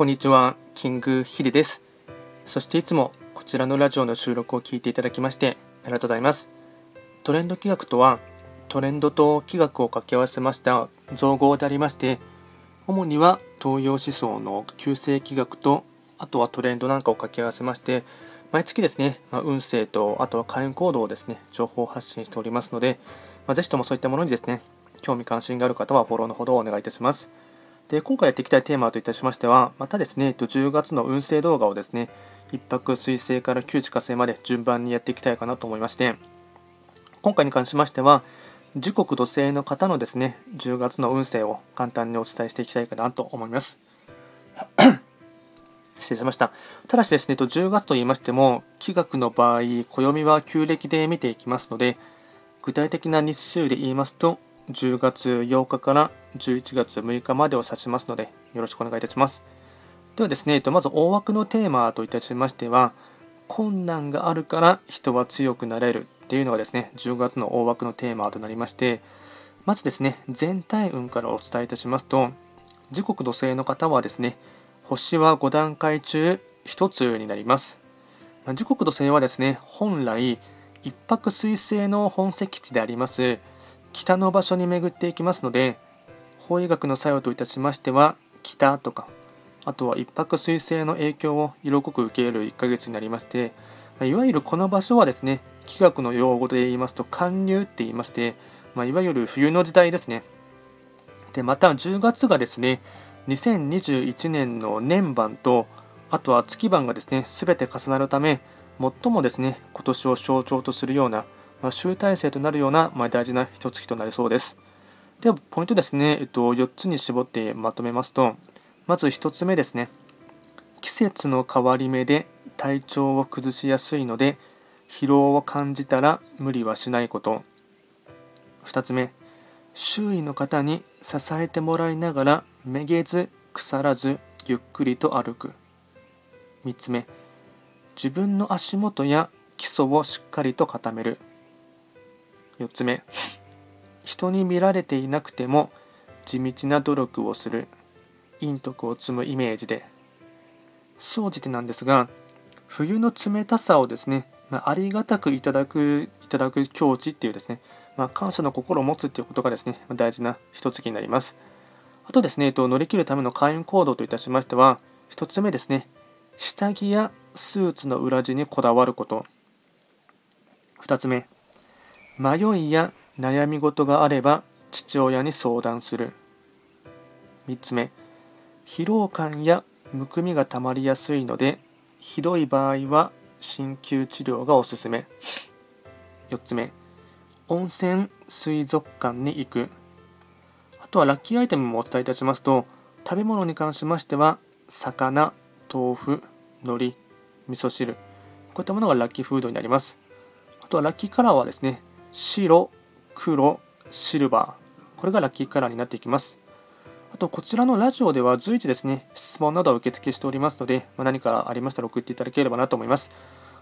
こんにちは、キングヒデです。そしていつもこちらのラジオの収録を聞いていただきましてありがとうございます。トレンド企画とは、トレンドと企画を掛け合わせました造語でありまして、主には東洋思想の旧世気学と、あとはトレンドなんかを掛け合わせまして、毎月ですね、ま、運勢と、あとは会員行動をですね、情報発信しておりますので、まあ、ぜひともそういったものにですね、興味関心がある方はフォローのほどをお願いいたします。で今回やっていきたいテーマといたしましては、またですね、10月の運勢動画をですね、1泊水星から9地火星まで順番にやっていきたいかなと思いまして、今回に関しましては、時刻土星の方のですね、10月の運勢を簡単にお伝えしていきたいかなと思います。失礼しました。ただしですね、10月と言いましても、気学の場合、暦は旧暦で見ていきますので、具体的な日数で言いますと、10月8日から11月6日までを指しますので、よろしくお願いいたします。ではですね、まず大枠のテーマといたしましては、困難があるから人は強くなれるっていうのがですね、10月の大枠のテーマとなりまして、まずですね、全体運からお伝えいたしますと、時刻土星の方はですね、星は5段階中1つになります。時刻土星はですね、本来、一泊水星の本石地であります北の場所に巡っていきますので法医学の作用といたしましては北とかあとは一泊水星の影響を色濃く受け入れる1ヶ月になりましていわゆるこの場所はですね気学の用語で言いますと寒流って言いまして、まあ、いわゆる冬の時代ですね。でまた10月がですね2021年の年番とあとは月番がですね全て重なるため最もですね今年を象徴とするようなま、集大成となるような、ま、大事な一月となりそうです。では、ポイントですね、えっと、4つに絞ってまとめますと、まず1つ目ですね、季節の変わり目で体調を崩しやすいので、疲労を感じたら無理はしないこと。2つ目、周囲の方に支えてもらいながらめげず腐らずゆっくりと歩く3つ目自分の足元や基礎をしっかりと固める4つ目。人に見られていなくても地道な努力をする。陰徳を積むイメージで。総じてなんですが冬の冷たさをですね、まあ、ありがたくいただくいただく境地っていうですね、まあ、感謝の心を持つっていうことがですね大事な一月になります。あとですね、えっと乗り切るための開運行動といたしましては1つ目ですね下着やスーツの裏地にこだわること。2つ目迷いや悩み事があれば父親に相談する。3つ目疲労感やむくみがたまりやすいのでひどい場合は鍼灸治療がおすすめ。4つ目温泉水族館に行く。あとはラッキーアイテムもお伝えいたしますと食べ物に関しましては魚豆腐海苔味噌汁。こういったものがラッキーフードになります。あとはラッキーカラーはですね白、黒、シルバー。これがラッキーカラーになっていきます。あと、こちらのラジオでは随時ですね、質問などを受付しておりますので、まあ、何かありましたら送っていただければなと思います。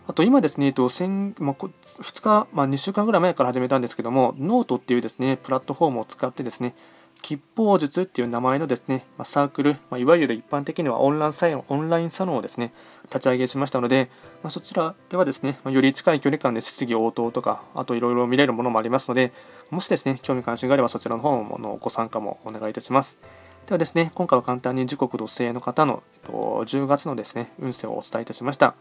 あと、今ですね、えっと、先まあ、2日、まあ、2週間ぐらい前から始めたんですけども、ノートっていうですね、プラットフォームを使ってですね、吉方術っていう名前のですね、まサークル、まいわゆる一般的にはオンラインサオンラインサロンをですね、立ち上げしましたので、まあそちらではですね、まより近い距離感で質疑応答とか、あといろいろ見れるものもありますので、もしですね、興味関心があればそちらの方のご参加もお願いいたします。ではですね、今回は簡単に二黒土星の方の、えっと、10月のですね、運勢をお伝えいたしました。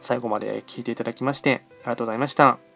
最後まで聞いていただきまして、ありがとうございました。